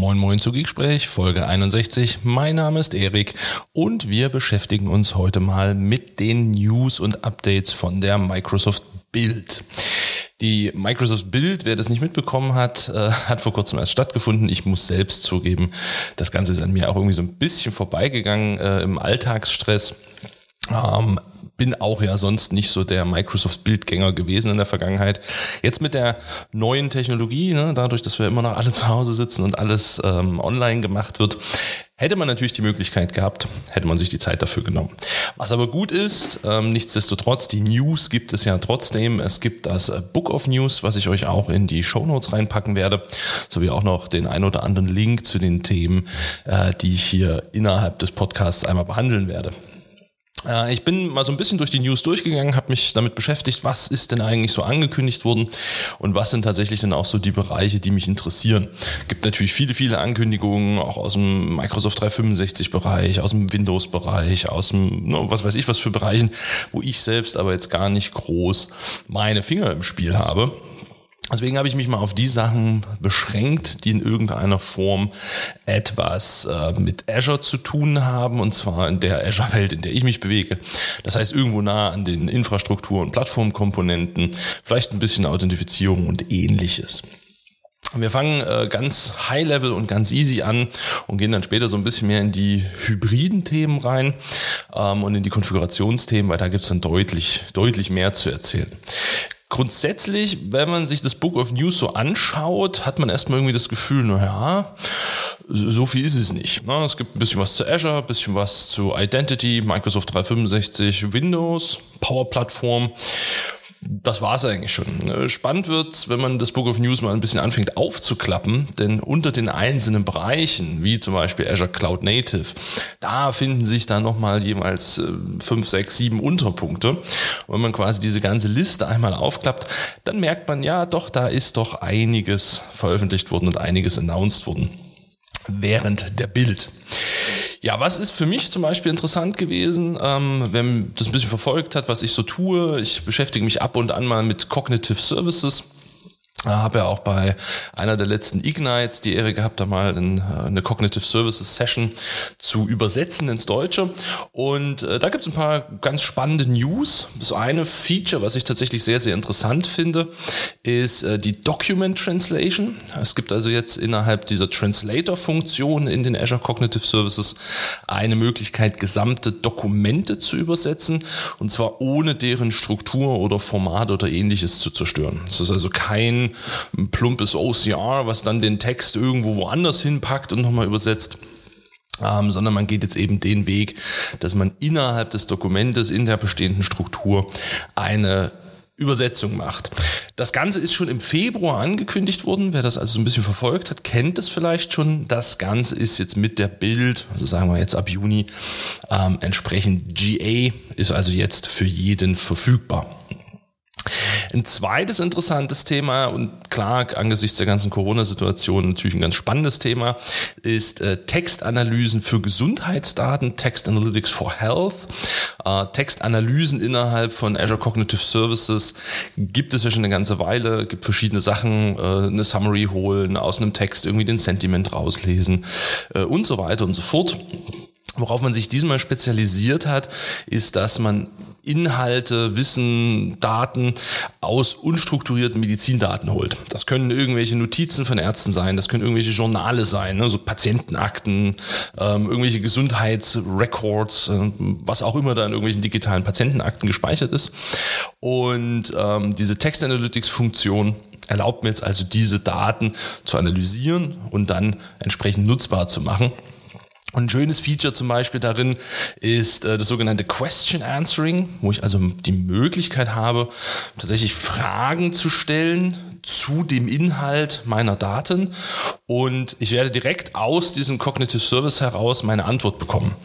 Moin Moin zu Geeksprech, Folge 61. Mein Name ist Erik und wir beschäftigen uns heute mal mit den News und Updates von der Microsoft Build. Die Microsoft Build, wer das nicht mitbekommen hat, äh, hat vor kurzem erst stattgefunden. Ich muss selbst zugeben, das Ganze ist an mir auch irgendwie so ein bisschen vorbeigegangen äh, im Alltagsstress. Ähm, bin auch ja sonst nicht so der Microsoft-Bildgänger gewesen in der Vergangenheit. Jetzt mit der neuen Technologie, ne, dadurch, dass wir immer noch alle zu Hause sitzen und alles ähm, online gemacht wird, hätte man natürlich die Möglichkeit gehabt, hätte man sich die Zeit dafür genommen. Was aber gut ist, ähm, nichtsdestotrotz, die News gibt es ja trotzdem. Es gibt das Book of News, was ich euch auch in die Show Notes reinpacken werde, sowie auch noch den ein oder anderen Link zu den Themen, äh, die ich hier innerhalb des Podcasts einmal behandeln werde. Äh, ich bin mal so ein bisschen durch die News durchgegangen, habe mich damit beschäftigt, was ist denn eigentlich so angekündigt worden und was sind tatsächlich dann auch so die Bereiche, die mich interessieren. Gibt natürlich viele, viele Ankündigungen, auch aus dem Microsoft 365-Bereich, aus dem Windows-Bereich, aus dem, ne, was weiß ich, was für Bereichen, wo ich selbst aber jetzt gar nicht groß meine Finger im Spiel habe. Deswegen habe ich mich mal auf die Sachen beschränkt, die in irgendeiner Form etwas äh, mit Azure zu tun haben, und zwar in der Azure-Welt, in der ich mich bewege. Das heißt, irgendwo nah an den Infrastruktur- und Plattformkomponenten, vielleicht ein bisschen Authentifizierung und ähnliches. Wir fangen äh, ganz high-level und ganz easy an und gehen dann später so ein bisschen mehr in die hybriden Themen rein ähm, und in die Konfigurationsthemen, weil da gibt's dann deutlich, deutlich mehr zu erzählen. Grundsätzlich, wenn man sich das Book of News so anschaut, hat man erstmal irgendwie das Gefühl, naja, so viel ist es nicht. Ne? Es gibt ein bisschen was zu Azure, ein bisschen was zu Identity, Microsoft 365, Windows, Power Plattform das war's eigentlich schon. Äh, spannend wird's, wenn man das Book of News mal ein bisschen anfängt aufzuklappen, denn unter den einzelnen Bereichen, wie zum Beispiel Azure Cloud Native, da finden sich dann nochmal jeweils äh, fünf, sechs, sieben Unterpunkte. Und wenn man quasi diese ganze Liste einmal aufklappt, dann merkt man, ja, doch, da ist doch einiges veröffentlicht worden und einiges announced worden während der Bild. Ja, was ist für mich zum Beispiel interessant gewesen, ähm, wenn das ein bisschen verfolgt hat, was ich so tue. Ich beschäftige mich ab und an mal mit Cognitive Services habe ja auch bei einer der letzten Ignites die Ehre gehabt, da mal eine Cognitive Services Session zu übersetzen ins Deutsche. Und äh, da gibt es ein paar ganz spannende News. Das eine Feature, was ich tatsächlich sehr, sehr interessant finde, ist äh, die Document Translation. Es gibt also jetzt innerhalb dieser Translator-Funktion in den Azure Cognitive Services eine Möglichkeit, gesamte Dokumente zu übersetzen. Und zwar ohne deren Struktur oder Format oder ähnliches zu zerstören. Das ist also kein ein plumpes OCR, was dann den Text irgendwo woanders hinpackt und nochmal übersetzt. Ähm, sondern man geht jetzt eben den Weg, dass man innerhalb des Dokumentes in der bestehenden Struktur eine Übersetzung macht. Das Ganze ist schon im Februar angekündigt worden. Wer das also so ein bisschen verfolgt hat, kennt es vielleicht schon. Das Ganze ist jetzt mit der Bild, also sagen wir jetzt ab Juni, ähm, entsprechend GA, ist also jetzt für jeden verfügbar. Ein zweites interessantes Thema und klar, angesichts der ganzen Corona-Situation natürlich ein ganz spannendes Thema, ist äh, Textanalysen für Gesundheitsdaten, Text Analytics for Health. Äh, Textanalysen innerhalb von Azure Cognitive Services gibt es ja schon eine ganze Weile, gibt verschiedene Sachen, äh, eine Summary holen, aus einem Text irgendwie den Sentiment rauslesen äh, und so weiter und so fort. Worauf man sich diesmal spezialisiert hat, ist, dass man Inhalte, Wissen, Daten aus unstrukturierten Medizindaten holt. Das können irgendwelche Notizen von Ärzten sein, das können irgendwelche Journale sein, ne, so Patientenakten, ähm, irgendwelche Gesundheitsrecords, äh, was auch immer da in irgendwelchen digitalen Patientenakten gespeichert ist. Und ähm, diese Text Analytics Funktion erlaubt mir jetzt also diese Daten zu analysieren und dann entsprechend nutzbar zu machen. Ein schönes Feature zum Beispiel darin ist äh, das sogenannte Question Answering, wo ich also die Möglichkeit habe, tatsächlich Fragen zu stellen zu dem Inhalt meiner Daten und ich werde direkt aus diesem Cognitive Service heraus meine Antwort bekommen.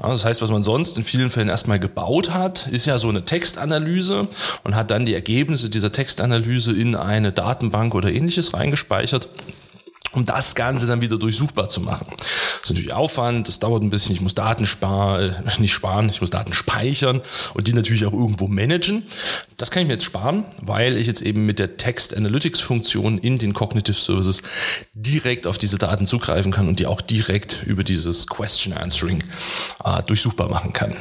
Ja, das heißt, was man sonst in vielen Fällen erstmal gebaut hat, ist ja so eine Textanalyse und hat dann die Ergebnisse dieser Textanalyse in eine Datenbank oder ähnliches reingespeichert um das Ganze dann wieder durchsuchbar zu machen. ist natürlich Aufwand, das dauert ein bisschen, ich muss Daten sparen, äh, nicht sparen, ich muss Daten speichern und die natürlich auch irgendwo managen. Das kann ich mir jetzt sparen, weil ich jetzt eben mit der Text Analytics Funktion in den Cognitive Services direkt auf diese Daten zugreifen kann und die auch direkt über dieses Question Answering äh, durchsuchbar machen kann.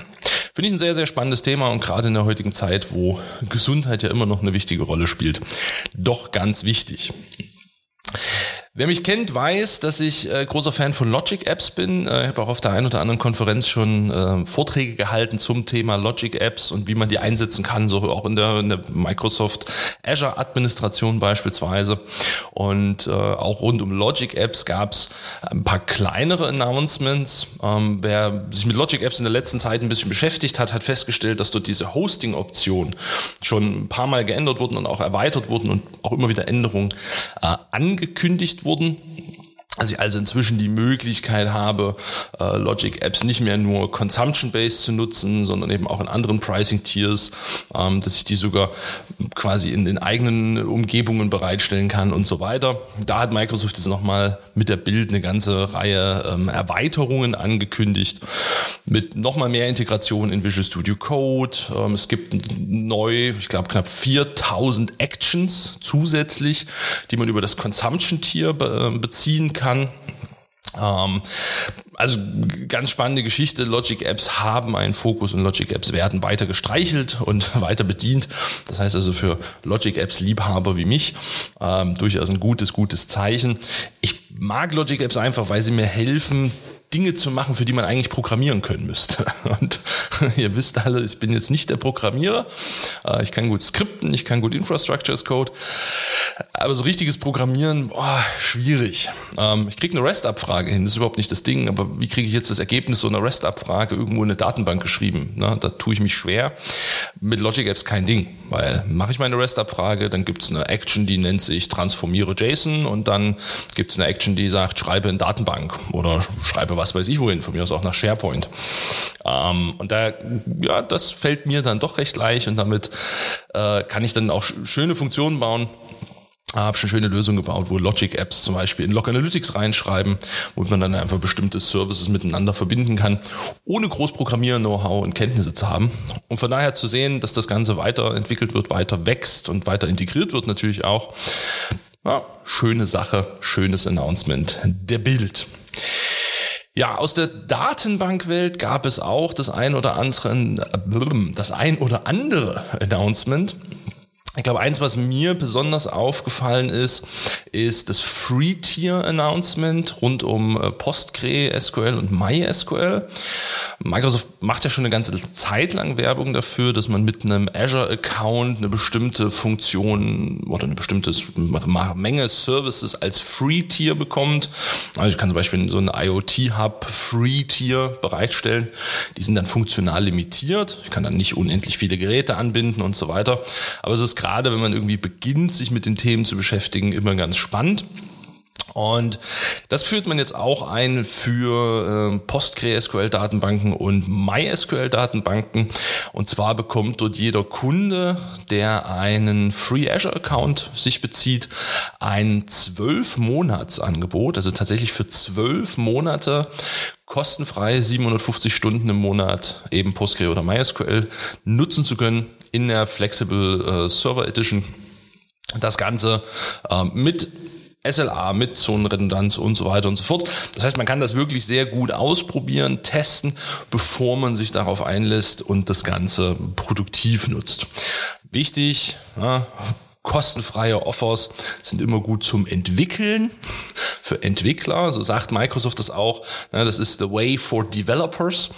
Finde ich ein sehr, sehr spannendes Thema und gerade in der heutigen Zeit, wo Gesundheit ja immer noch eine wichtige Rolle spielt, doch ganz wichtig. Wer mich kennt, weiß, dass ich äh, großer Fan von Logic Apps bin. Äh, ich habe auch auf der einen oder anderen Konferenz schon äh, Vorträge gehalten zum Thema Logic Apps und wie man die einsetzen kann, so auch in der, in der Microsoft Azure Administration beispielsweise. Und äh, auch rund um Logic Apps gab es ein paar kleinere Announcements. Ähm, wer sich mit Logic Apps in der letzten Zeit ein bisschen beschäftigt hat, hat festgestellt, dass dort diese Hosting-Option schon ein paar Mal geändert wurden und auch erweitert wurden und auch immer wieder Änderungen äh, angekündigt wurden. Also ich also inzwischen die Möglichkeit habe, äh, Logic Apps nicht mehr nur consumption-based zu nutzen, sondern eben auch in anderen Pricing-Tiers, ähm, dass ich die sogar quasi in den eigenen Umgebungen bereitstellen kann und so weiter. Da hat Microsoft jetzt nochmal mit der Bild eine ganze Reihe ähm, Erweiterungen angekündigt, mit nochmal mehr Integration in Visual Studio Code. Ähm, es gibt neu, ich glaube knapp 4000 Actions zusätzlich, die man über das Consumption-Tier be äh, beziehen kann also ganz spannende Geschichte. Logic Apps haben einen Fokus und Logic Apps werden weiter gestreichelt und weiter bedient. Das heißt also für Logic Apps Liebhaber wie mich ähm, durchaus ein gutes, gutes Zeichen. Ich mag Logic Apps einfach, weil sie mir helfen, Dinge zu machen, für die man eigentlich programmieren können müsste. Und ihr wisst alle, ich bin jetzt nicht der Programmierer. Äh, ich kann gut skripten, ich kann gut Infrastructure as Code. Aber so richtiges Programmieren, boah, schwierig. Ähm, ich kriege eine REST-Abfrage hin, das ist überhaupt nicht das Ding, aber wie kriege ich jetzt das Ergebnis so einer REST-Abfrage irgendwo in eine Datenbank geschrieben? Da tue ich mich schwer. Mit Logic Apps kein Ding, weil mache ich meine REST-Abfrage, dann gibt es eine Action, die nennt sich transformiere JSON und dann gibt es eine Action, die sagt, schreibe in Datenbank oder schreibe was was weiß ich wohin, von mir aus auch nach SharePoint. Ähm, und da, ja, das fällt mir dann doch recht leicht und damit äh, kann ich dann auch schöne Funktionen bauen. Habe schon schöne Lösungen gebaut, wo Logic-Apps zum Beispiel in Log Analytics reinschreiben, wo man dann einfach bestimmte Services miteinander verbinden kann, ohne groß Programmier-Know-how und Kenntnisse zu haben. Und von daher zu sehen, dass das Ganze weiterentwickelt wird, weiter wächst und weiter integriert wird natürlich auch. Ja, schöne Sache, schönes Announcement der Bild. Ja, aus der Datenbankwelt gab es auch das ein oder andere, das ein oder andere Announcement. Ich glaube, eins, was mir besonders aufgefallen ist, ist das Free-Tier-Announcement rund um äh, PostgreSQL und MySQL. Microsoft macht ja schon eine ganze Zeit lang Werbung dafür, dass man mit einem Azure-Account eine bestimmte Funktion oder eine bestimmte Menge Services als Free-Tier bekommt. Also ich kann zum Beispiel so einen IoT-Hub Free-Tier bereitstellen. Die sind dann funktional limitiert. Ich kann dann nicht unendlich viele Geräte anbinden und so weiter. Aber es ist gerade, wenn man irgendwie beginnt, sich mit den Themen zu beschäftigen, immer ganz spannend. Und das führt man jetzt auch ein für äh, PostgreSQL-Datenbanken und MySQL-Datenbanken. Und zwar bekommt dort jeder Kunde, der einen Free Azure-Account sich bezieht, ein zwölf Monatsangebot, also tatsächlich für zwölf Monate kostenfrei 750 Stunden im Monat eben Postgre oder MySQL nutzen zu können in der Flexible äh, Server Edition. Das Ganze äh, mit SLA mit Zonenredundanz und so weiter und so fort. Das heißt, man kann das wirklich sehr gut ausprobieren, testen, bevor man sich darauf einlässt und das Ganze produktiv nutzt. Wichtig, ja, kostenfreie Offers sind immer gut zum Entwickeln für Entwickler. So sagt Microsoft das auch. Das ist the way for developers.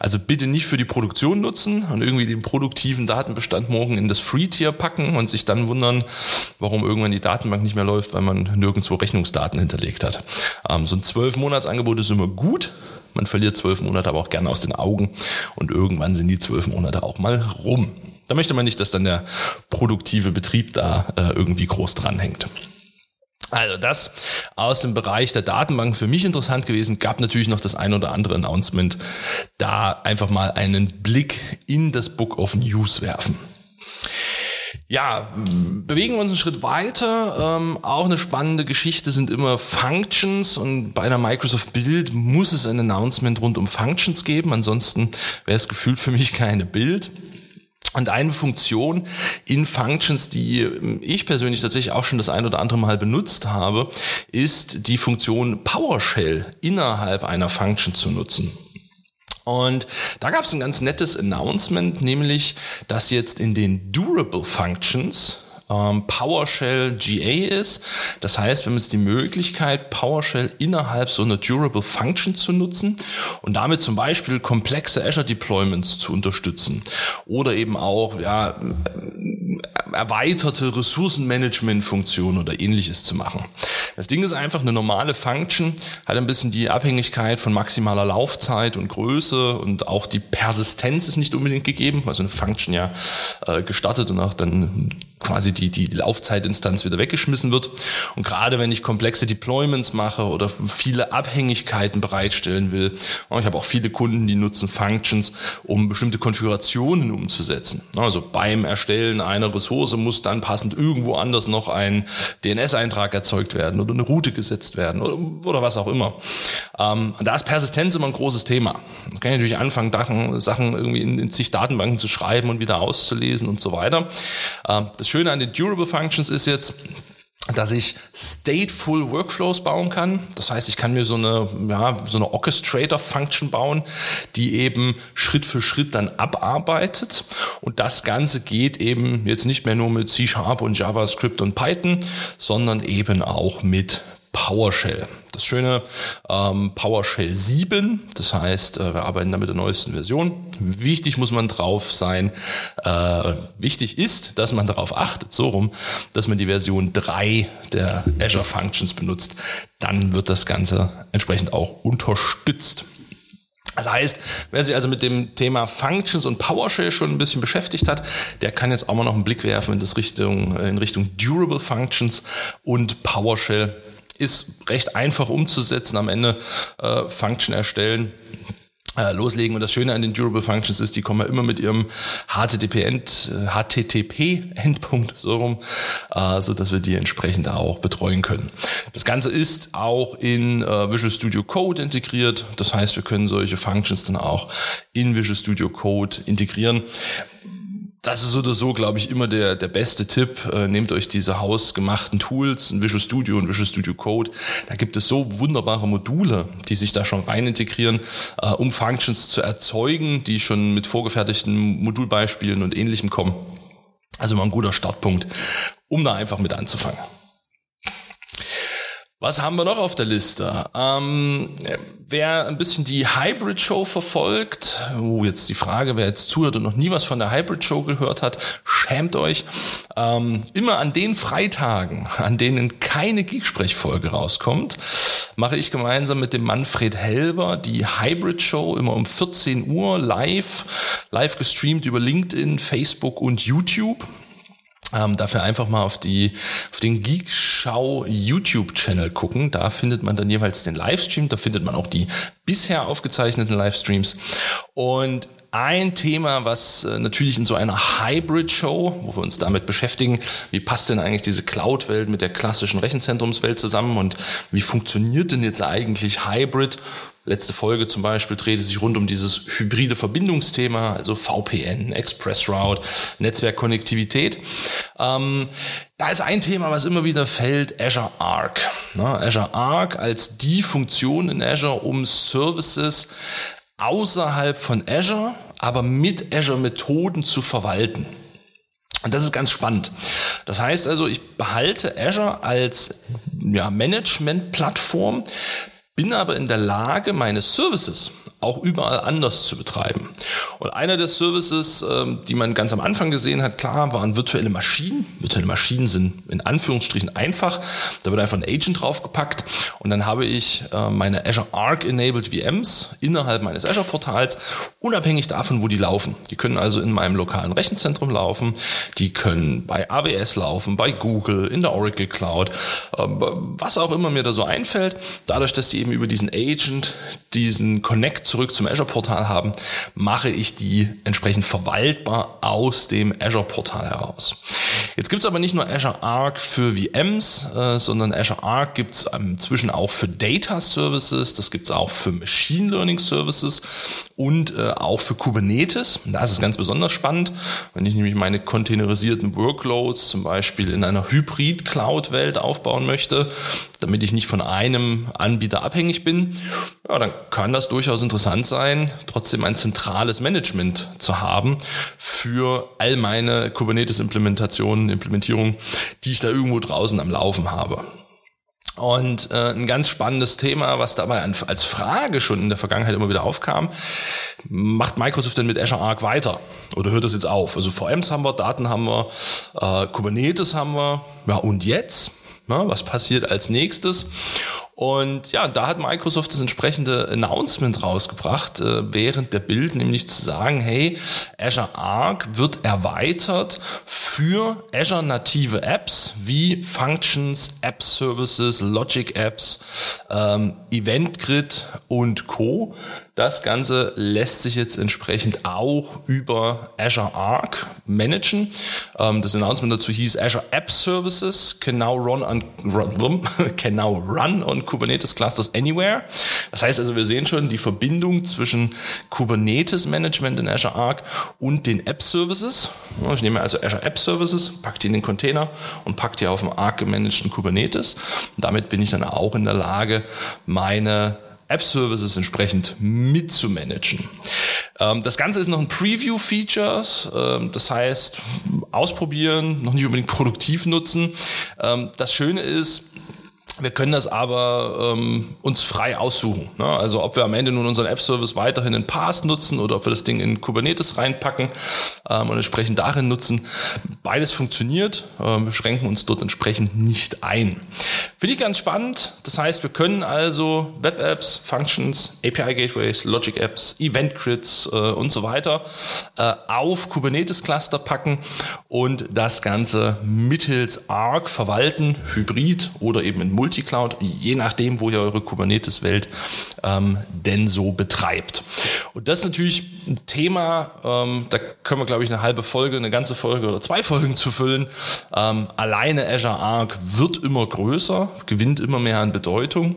Also bitte nicht für die Produktion nutzen und irgendwie den produktiven Datenbestand morgen in das Free-Tier packen und sich dann wundern, warum irgendwann die Datenbank nicht mehr läuft, weil man nirgendwo Rechnungsdaten hinterlegt hat. Ähm, so ein zwölf Monatsangebot ist immer gut. Man verliert zwölf Monate aber auch gerne aus den Augen und irgendwann sind die zwölf Monate auch mal rum. Da möchte man nicht, dass dann der produktive Betrieb da äh, irgendwie groß dranhängt. Also das aus dem Bereich der Datenbank für mich interessant gewesen. Gab natürlich noch das ein oder andere Announcement. Da einfach mal einen Blick in das Book of News werfen. Ja, bewegen wir uns einen Schritt weiter. Ähm, auch eine spannende Geschichte sind immer Functions und bei der Microsoft Build muss es ein Announcement rund um Functions geben. Ansonsten wäre es gefühlt für mich keine Bild. Und eine Funktion in Functions, die ich persönlich tatsächlich auch schon das ein oder andere Mal benutzt habe, ist die Funktion PowerShell innerhalb einer Function zu nutzen. Und da gab es ein ganz nettes Announcement, nämlich, dass jetzt in den Durable Functions ähm, PowerShell GA ist. Das heißt, wir haben jetzt die Möglichkeit, PowerShell innerhalb so einer Durable Function zu nutzen und damit zum Beispiel komplexe Azure Deployments zu unterstützen oder eben auch ja, erweiterte Ressourcenmanagement-Funktionen oder ähnliches zu machen. Das Ding ist einfach eine normale Function, hat ein bisschen die Abhängigkeit von maximaler Laufzeit und Größe und auch die Persistenz ist nicht unbedingt gegeben, also eine Function ja äh, gestartet und auch dann quasi die, die Laufzeitinstanz wieder weggeschmissen wird. Und gerade wenn ich komplexe Deployments mache oder viele Abhängigkeiten bereitstellen will, ich habe auch viele Kunden, die nutzen Functions, um bestimmte Konfigurationen umzusetzen. Also beim Erstellen einer Ressource muss dann passend irgendwo anders noch ein DNS-Eintrag erzeugt werden oder eine Route gesetzt werden oder, oder was auch immer. Ähm, da ist Persistenz immer ein großes Thema. Das kann ich natürlich anfangen, Sachen irgendwie in, in zig Datenbanken zu schreiben und wieder auszulesen und so weiter. Ähm, das Schöne an den Durable Functions ist jetzt, dass ich stateful Workflows bauen kann. Das heißt, ich kann mir so eine, ja, so eine Orchestrator-Function bauen, die eben Schritt für Schritt dann abarbeitet. Und das Ganze geht eben jetzt nicht mehr nur mit C-Sharp und JavaScript und Python, sondern eben auch mit PowerShell. Das schöne ähm, PowerShell 7, das heißt, äh, wir arbeiten da mit der neuesten Version. Wichtig muss man drauf sein, äh, wichtig ist, dass man darauf achtet, so rum, dass man die Version 3 der Azure Functions benutzt. Dann wird das Ganze entsprechend auch unterstützt. Das heißt, wer sich also mit dem Thema Functions und PowerShell schon ein bisschen beschäftigt hat, der kann jetzt auch mal noch einen Blick werfen in, das Richtung, in Richtung Durable Functions und PowerShell ist recht einfach umzusetzen. Am Ende äh, Function erstellen, äh, loslegen. Und das Schöne an den Durable Functions ist, die kommen ja immer mit ihrem HTTP-Endpunkt äh, so rum, äh, so dass wir die entsprechend auch betreuen können. Das Ganze ist auch in äh, Visual Studio Code integriert. Das heißt, wir können solche Functions dann auch in Visual Studio Code integrieren das ist oder so, glaube ich, immer der, der beste Tipp. Äh, nehmt euch diese hausgemachten Tools, ein Visual Studio und Visual Studio Code. Da gibt es so wunderbare Module, die sich da schon rein integrieren, äh, um Functions zu erzeugen, die schon mit vorgefertigten Modulbeispielen und ähnlichem kommen. Also mal ein guter Startpunkt, um da einfach mit anzufangen. Was haben wir noch auf der Liste? Ähm, wer ein bisschen die Hybrid Show verfolgt, oh, jetzt die Frage, wer jetzt zuhört und noch nie was von der Hybrid Show gehört hat, schämt euch. Ähm, immer an den Freitagen, an denen keine Geeksprechfolge rauskommt, mache ich gemeinsam mit dem Manfred Helber die Hybrid Show immer um 14 Uhr live, live gestreamt über LinkedIn, Facebook und YouTube. Ähm, dafür einfach mal auf, die, auf den Geekschau YouTube-Channel gucken. Da findet man dann jeweils den Livestream. Da findet man auch die bisher aufgezeichneten Livestreams. Und ein Thema, was äh, natürlich in so einer Hybrid-Show, wo wir uns damit beschäftigen, wie passt denn eigentlich diese Cloud-Welt mit der klassischen Rechenzentrumswelt zusammen und wie funktioniert denn jetzt eigentlich Hybrid? Letzte Folge zum Beispiel drehte sich rund um dieses hybride Verbindungsthema, also VPN, Express Route, Netzwerkkonnektivität. Ähm, da ist ein Thema, was immer wieder fällt, Azure Arc. Na, Azure Arc als die Funktion in Azure, um Services außerhalb von Azure, aber mit Azure-Methoden zu verwalten. Und das ist ganz spannend. Das heißt also, ich behalte Azure als ja, Management-Plattform, bin aber in der Lage, meine Services auch überall anders zu betreiben. Und einer der Services, ähm, die man ganz am Anfang gesehen hat, klar, waren virtuelle Maschinen. Virtuelle Maschinen sind in Anführungsstrichen einfach. Da wird einfach ein Agent draufgepackt und dann habe ich äh, meine Azure Arc Enabled VMs innerhalb meines Azure Portals, unabhängig davon, wo die laufen. Die können also in meinem lokalen Rechenzentrum laufen, die können bei AWS laufen, bei Google, in der Oracle Cloud, ähm, was auch immer mir da so einfällt. Dadurch, dass die eben über diesen Agent diesen Connect zurück zum Azure Portal haben, mache ich die entsprechend verwaltbar aus dem Azure-Portal heraus. Jetzt gibt es aber nicht nur Azure Arc für VMs, äh, sondern Azure Arc gibt es inzwischen auch für Data Services, das gibt es auch für Machine Learning Services und äh, auch für Kubernetes. da ist es ganz besonders spannend, wenn ich nämlich meine containerisierten Workloads zum Beispiel in einer Hybrid-Cloud-Welt aufbauen möchte, damit ich nicht von einem Anbieter abhängig bin, ja, dann kann das durchaus interessant sein, trotzdem ein zentrales Management zu haben für all meine Kubernetes-Implementationen, Implementierungen, die ich da irgendwo draußen am Laufen habe. Und äh, ein ganz spannendes Thema, was dabei als Frage schon in der Vergangenheit immer wieder aufkam, macht Microsoft denn mit Azure Arc weiter? Oder hört das jetzt auf? Also VMs haben wir, Daten haben wir, äh, Kubernetes haben wir, ja und jetzt? Na, was passiert als nächstes? Und ja, da hat Microsoft das entsprechende Announcement rausgebracht äh, während der Bild, nämlich zu sagen, hey, Azure Arc wird erweitert für Azure native Apps wie Functions, App Services, Logic Apps, ähm, Event Grid und Co. Das Ganze lässt sich jetzt entsprechend auch über Azure Arc managen. Ähm, das Announcement dazu hieß Azure App Services can now run on, run, can now run on Kubernetes Clusters anywhere. Das heißt also, wir sehen schon die Verbindung zwischen Kubernetes Management in Azure Arc und den App Services. Ich nehme also Azure App Services, packe die in den Container und packe die auf dem Arc gemanagten Kubernetes. Und damit bin ich dann auch in der Lage, meine App-Services entsprechend mitzumanagen. Ähm, das Ganze ist noch ein Preview-Feature, ähm, das heißt ausprobieren, noch nicht unbedingt produktiv nutzen. Ähm, das Schöne ist, wir können das aber ähm, uns frei aussuchen. Ne? Also ob wir am Ende nun unseren App-Service weiterhin in Pass nutzen oder ob wir das Ding in Kubernetes reinpacken ähm, und entsprechend darin nutzen. Beides funktioniert. Ähm, wir schränken uns dort entsprechend nicht ein. Finde ich ganz spannend. Das heißt, wir können also Web-Apps, Functions, API-Gateways, Logic-Apps, Event-Grids äh, und so weiter äh, auf Kubernetes-Cluster packen und das Ganze mittels Arc verwalten, hybrid oder eben in Multicloud, je nachdem, wo ihr eure Kubernetes-Welt ähm, denn so betreibt. Und das ist natürlich ein Thema, ähm, da können wir, glaube ich, eine halbe Folge, eine ganze Folge oder zwei Folgen zu füllen. Ähm, alleine Azure Arc wird immer größer, gewinnt immer mehr an Bedeutung.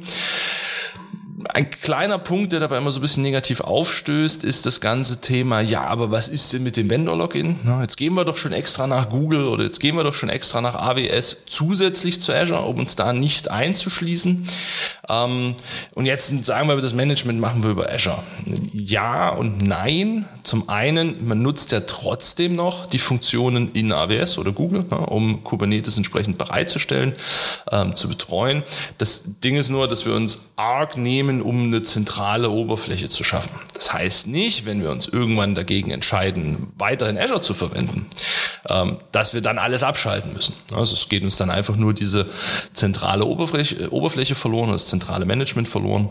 Ein kleiner Punkt, der dabei immer so ein bisschen negativ aufstößt, ist das ganze Thema, ja, aber was ist denn mit dem Vendor-Login? Jetzt gehen wir doch schon extra nach Google oder jetzt gehen wir doch schon extra nach AWS zusätzlich zu Azure, um uns da nicht einzuschließen. Ähm, und jetzt sagen wir, das Management machen wir über Azure. Ja und nein. Zum einen, man nutzt ja trotzdem noch die Funktionen in AWS oder Google, um Kubernetes entsprechend bereitzustellen, ähm, zu betreuen. Das Ding ist nur, dass wir uns arg nehmen, nehmen, um eine zentrale Oberfläche zu schaffen. Das heißt nicht, wenn wir uns irgendwann dagegen entscheiden, weiterhin Azure zu verwenden, ähm, dass wir dann alles abschalten müssen. Also es geht uns dann einfach nur diese zentrale Oberfläche, Oberfläche verloren, das zentrale Management verloren.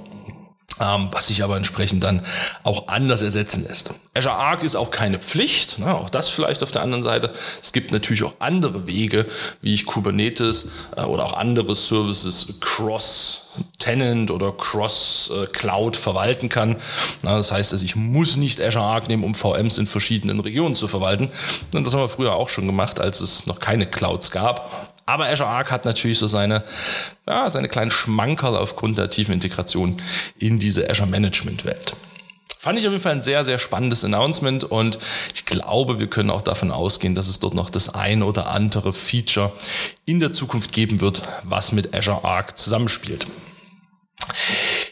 Ähm, was sich aber entsprechend dann auch anders ersetzen lässt. Azure Arc ist auch keine Pflicht, ne, auch das vielleicht auf der anderen Seite. Es gibt natürlich auch andere Wege, wie ich Kubernetes äh, oder auch andere Services cross Tenant oder Cross Cloud verwalten kann. das heißt, dass ich muss nicht Azure Arc nehmen, um VMs in verschiedenen Regionen zu verwalten. das haben wir früher auch schon gemacht, als es noch keine Clouds gab. Aber Azure Arc hat natürlich so seine, ja, seine kleinen Schmankerl aufgrund der tiefen Integration in diese Azure Management Welt. Fand ich auf jeden Fall ein sehr, sehr spannendes Announcement und ich glaube, wir können auch davon ausgehen, dass es dort noch das ein oder andere Feature in der Zukunft geben wird, was mit Azure Arc zusammenspielt.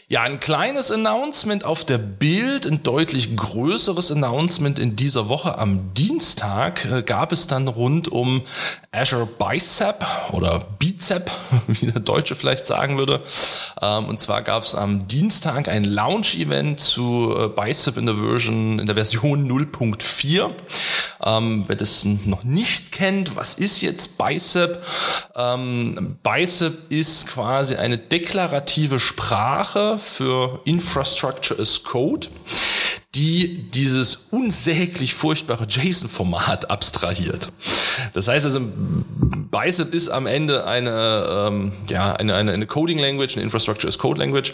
Ja, ein kleines Announcement auf der Bild, ein deutlich größeres Announcement in dieser Woche. Am Dienstag äh, gab es dann rund um Azure Bicep oder Bizep, wie der Deutsche vielleicht sagen würde. Ähm, und zwar gab es am Dienstag ein Launch-Event zu äh, Bicep in der Version, in der Version 0.4. Ähm, wer das noch nicht kennt, was ist jetzt Bicep? Ähm, Bicep ist quasi eine deklarative Sprache für Infrastructure as Code, die dieses unsäglich furchtbare JSON-Format abstrahiert. Das heißt also, Bicep ist am Ende eine, ähm, ja, eine, eine, eine Coding Language, eine Infrastructure as Code Language,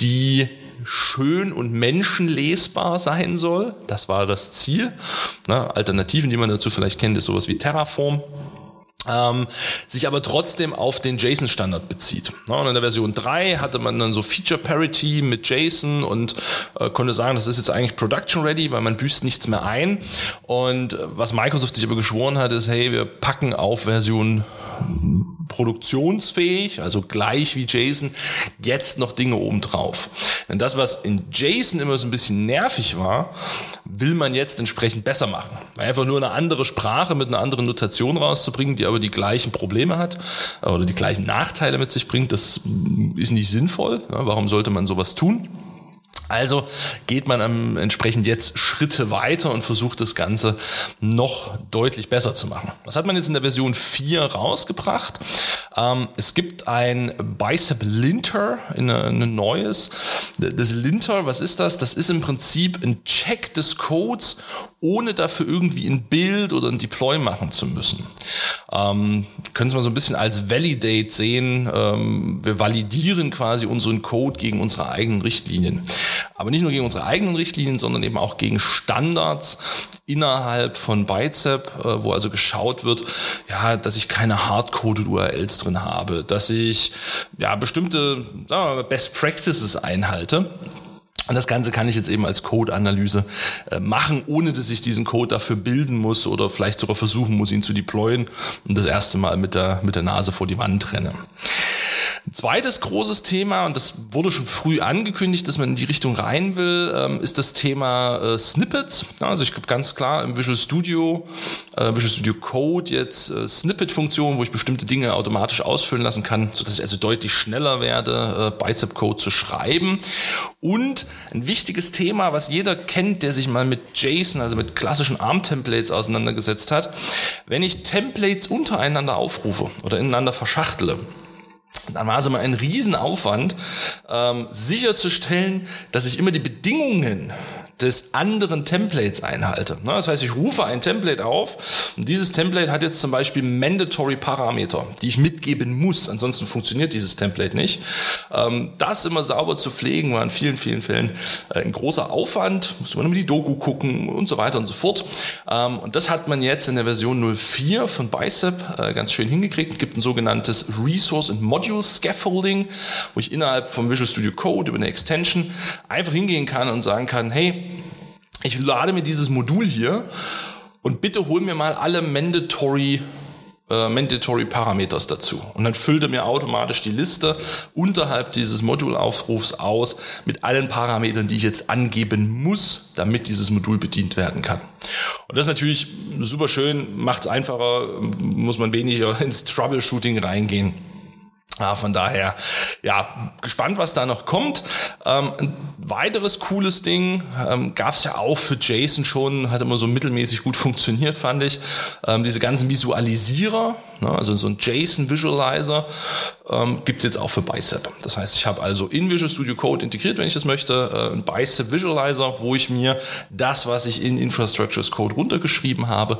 die schön und menschenlesbar sein soll. Das war das Ziel. Na, Alternativen, die man dazu vielleicht kennt, ist sowas wie Terraform ähm, sich aber trotzdem auf den JSON-Standard bezieht. Und in der Version 3 hatte man dann so Feature Parity mit JSON und äh, konnte sagen, das ist jetzt eigentlich Production Ready, weil man büßt nichts mehr ein. Und äh, was Microsoft sich aber geschworen hat, ist, hey, wir packen auf Version produktionsfähig, also gleich wie JSON, jetzt noch Dinge obendrauf. Denn das, was in JSON immer so ein bisschen nervig war, will man jetzt entsprechend besser machen. Einfach nur eine andere Sprache mit einer anderen Notation rauszubringen, die aber die gleichen Probleme hat oder die gleichen Nachteile mit sich bringt, das ist nicht sinnvoll. Warum sollte man sowas tun? Also geht man entsprechend jetzt Schritte weiter und versucht das Ganze noch deutlich besser zu machen. Was hat man jetzt in der Version 4 rausgebracht? Ähm, es gibt ein Bicep Linter, ein, neues. Das Linter, was ist das? Das ist im Prinzip ein Check des Codes, ohne dafür irgendwie ein Bild oder ein Deploy machen zu müssen. Ähm, können Sie mal so ein bisschen als Validate sehen. Ähm, wir validieren quasi unseren Code gegen unsere eigenen Richtlinien. Aber nicht nur gegen unsere eigenen Richtlinien, sondern eben auch gegen Standards innerhalb von Bicep, äh, wo also geschaut wird, ja, dass ich keine hardcoded URLs drin habe, dass ich ja bestimmte wir, Best Practices einhalte. Und das Ganze kann ich jetzt eben als Code-Analyse äh, machen, ohne dass ich diesen Code dafür bilden muss oder vielleicht sogar versuchen muss, ihn zu deployen und das erste Mal mit der, mit der Nase vor die Wand renne. Ein zweites großes Thema, und das wurde schon früh angekündigt, dass man in die Richtung rein will, ähm, ist das Thema äh, Snippets. Also ich habe ganz klar im Visual Studio, äh, Visual Studio Code jetzt äh, Snippet-Funktionen, wo ich bestimmte Dinge automatisch ausfüllen lassen kann, sodass ich also deutlich schneller werde, Bicep-Code zu schreiben. Und ein wichtiges Thema, was jeder kennt, der sich mal mit JSON, also mit klassischen ARM-Templates auseinandergesetzt hat, wenn ich Templates untereinander aufrufe oder ineinander verschachtle, dann war es immer ein Riesenaufwand, ähm, sicherzustellen, dass ich immer die Bedingungen des anderen Templates einhalte. Das heißt, ich rufe ein Template auf und dieses Template hat jetzt zum Beispiel Mandatory Parameter, die ich mitgeben muss, ansonsten funktioniert dieses Template nicht. Ähm, das immer sauber zu pflegen war in vielen, vielen Fällen äh, ein großer Aufwand, muss man immer die Doku gucken und so weiter und so fort. Ähm, und das hat man jetzt in der Version 04 von Bicep äh, ganz schön hingekriegt. Es gibt ein sogenanntes Resource and Module Scaffolding, wo ich innerhalb vom Visual Studio Code über eine Extension einfach hingehen kann und sagen kann, hey, ich lade mir dieses Modul hier und bitte hol mir mal alle mandatory äh, mandatory Parameters dazu. Und dann füllt er mir automatisch die Liste unterhalb dieses Modulaufrufs aus mit allen Parametern, die ich jetzt angeben muss, damit dieses Modul bedient werden kann. Und das ist natürlich super schön, macht es einfacher, muss man weniger ins Troubleshooting reingehen. Ja, von daher, ja, gespannt, was da noch kommt. Ähm, weiteres cooles Ding ähm, gab es ja auch für JSON schon, hat immer so mittelmäßig gut funktioniert, fand ich. Ähm, diese ganzen Visualisierer, ne, also so ein JSON Visualizer, ähm, gibt es jetzt auch für Bicep. Das heißt, ich habe also in Visual Studio Code integriert, wenn ich das möchte, äh, ein Bicep Visualizer, wo ich mir das, was ich in Infrastructures Code runtergeschrieben habe,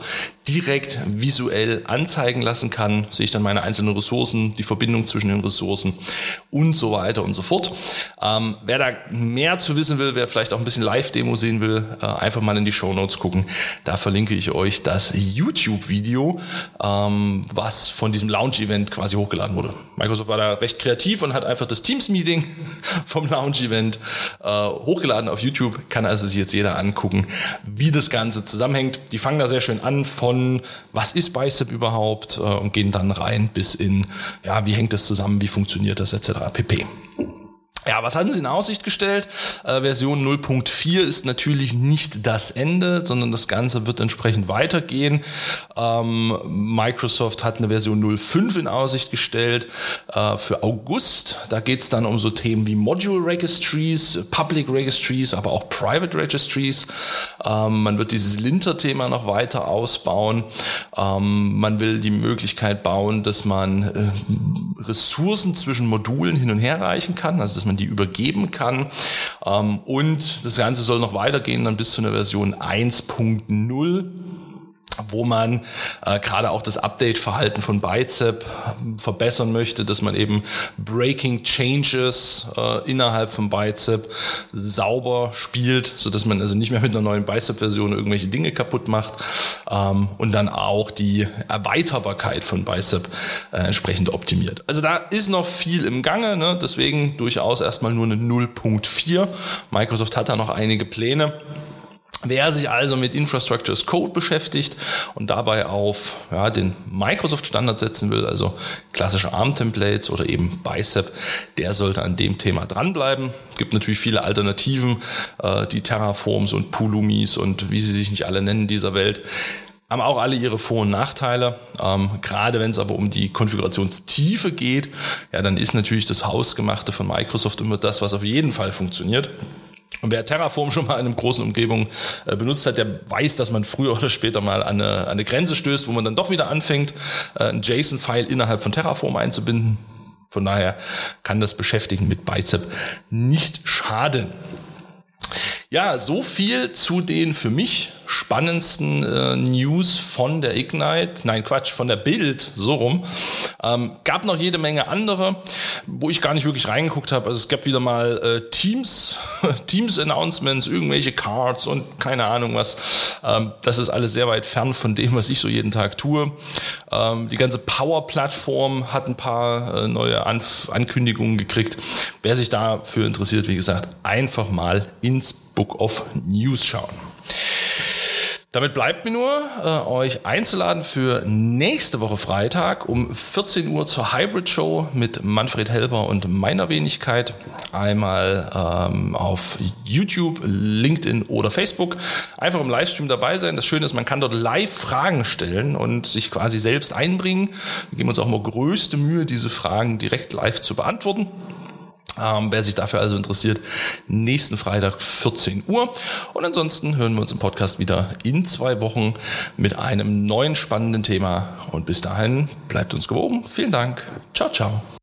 direkt visuell anzeigen lassen kann. Sehe ich dann meine einzelnen Ressourcen, die Verbindung zwischen den Ressourcen und so weiter und so fort. Ähm, wer da mehr zu wissen will, wer vielleicht auch ein bisschen Live-Demo sehen will, äh, einfach mal in die Show Notes gucken. Da verlinke ich euch das YouTube-Video, ähm, was von diesem Launch-Event quasi hochgeladen wurde. Microsoft war da recht kreativ und hat einfach das Teams-Meeting vom Launch-Event äh, hochgeladen auf YouTube. Kann also sich jetzt jeder angucken, wie das Ganze zusammenhängt. Die fangen da sehr schön an von, was ist Bicep überhaupt äh, und gehen dann rein bis in, ja, wie hängt das zusammen, wie funktioniert das etc. pp. Ja, was hatten sie in Aussicht gestellt? Äh, Version 0.4 ist natürlich nicht das Ende, sondern das Ganze wird entsprechend weitergehen. Ähm, Microsoft hat eine Version 0.5 in Aussicht gestellt äh, für August. Da geht es dann um so Themen wie Module Registries, Public Registries, aber auch Private Registries. Ähm, man wird dieses Linter-Thema noch weiter ausbauen. Ähm, man will die Möglichkeit bauen, dass man äh, Ressourcen zwischen Modulen hin und her reichen kann, also dass man die übergeben kann. Ähm, und das Ganze soll noch weitergehen, dann bis zu einer Version 1.0 wo man äh, gerade auch das Update-Verhalten von Bicep äh, verbessern möchte, dass man eben Breaking Changes äh, innerhalb von Bicep sauber spielt, so dass man also nicht mehr mit einer neuen Bicep-Version irgendwelche Dinge kaputt macht ähm, und dann auch die Erweiterbarkeit von Bicep äh, entsprechend optimiert. Also da ist noch viel im Gange, ne? deswegen durchaus erstmal nur eine 0.4. Microsoft hat da noch einige Pläne. Wer sich also mit Infrastructure as Code beschäftigt und dabei auf ja, den Microsoft-Standard setzen will, also klassische ARM-Templates oder eben Bicep, der sollte an dem Thema dranbleiben. Gibt natürlich viele Alternativen, äh, die Terraforms und Pulumis und wie sie sich nicht alle nennen dieser Welt haben auch alle ihre Vor- und Nachteile. Ähm, gerade wenn es aber um die Konfigurationstiefe geht, ja, dann ist natürlich das Hausgemachte von Microsoft immer das, was auf jeden Fall funktioniert. Und wer Terraform schon mal in einer großen Umgebung äh, benutzt hat, der weiß, dass man früher oder später mal an eine, eine Grenze stößt, wo man dann doch wieder anfängt, äh, ein JSON-File innerhalb von Terraform einzubinden. Von daher kann das Beschäftigen mit Bicep nicht schaden. Ja, so viel zu den für mich spannendsten äh, News von der Ignite, nein Quatsch, von der Bild, so rum. Ähm, gab noch jede Menge andere, wo ich gar nicht wirklich reingeguckt habe. Also es gab wieder mal äh, Teams, Teams-Announcements, irgendwelche Cards und keine Ahnung was. Ähm, das ist alles sehr weit fern von dem, was ich so jeden Tag tue. Ähm, die ganze Power-Plattform hat ein paar äh, neue Anf Ankündigungen gekriegt. Wer sich dafür interessiert, wie gesagt, einfach mal ins Book of News schauen. Damit bleibt mir nur, äh, euch einzuladen für nächste Woche Freitag um 14 Uhr zur Hybrid Show mit Manfred Helber und meiner Wenigkeit. Einmal ähm, auf YouTube, LinkedIn oder Facebook. Einfach im Livestream dabei sein. Das Schöne ist, man kann dort live Fragen stellen und sich quasi selbst einbringen. Wir geben uns auch mal größte Mühe, diese Fragen direkt live zu beantworten. Ähm, wer sich dafür also interessiert, nächsten Freitag 14 Uhr. Und ansonsten hören wir uns im Podcast wieder in zwei Wochen mit einem neuen spannenden Thema. Und bis dahin bleibt uns gewogen. Vielen Dank. Ciao, ciao.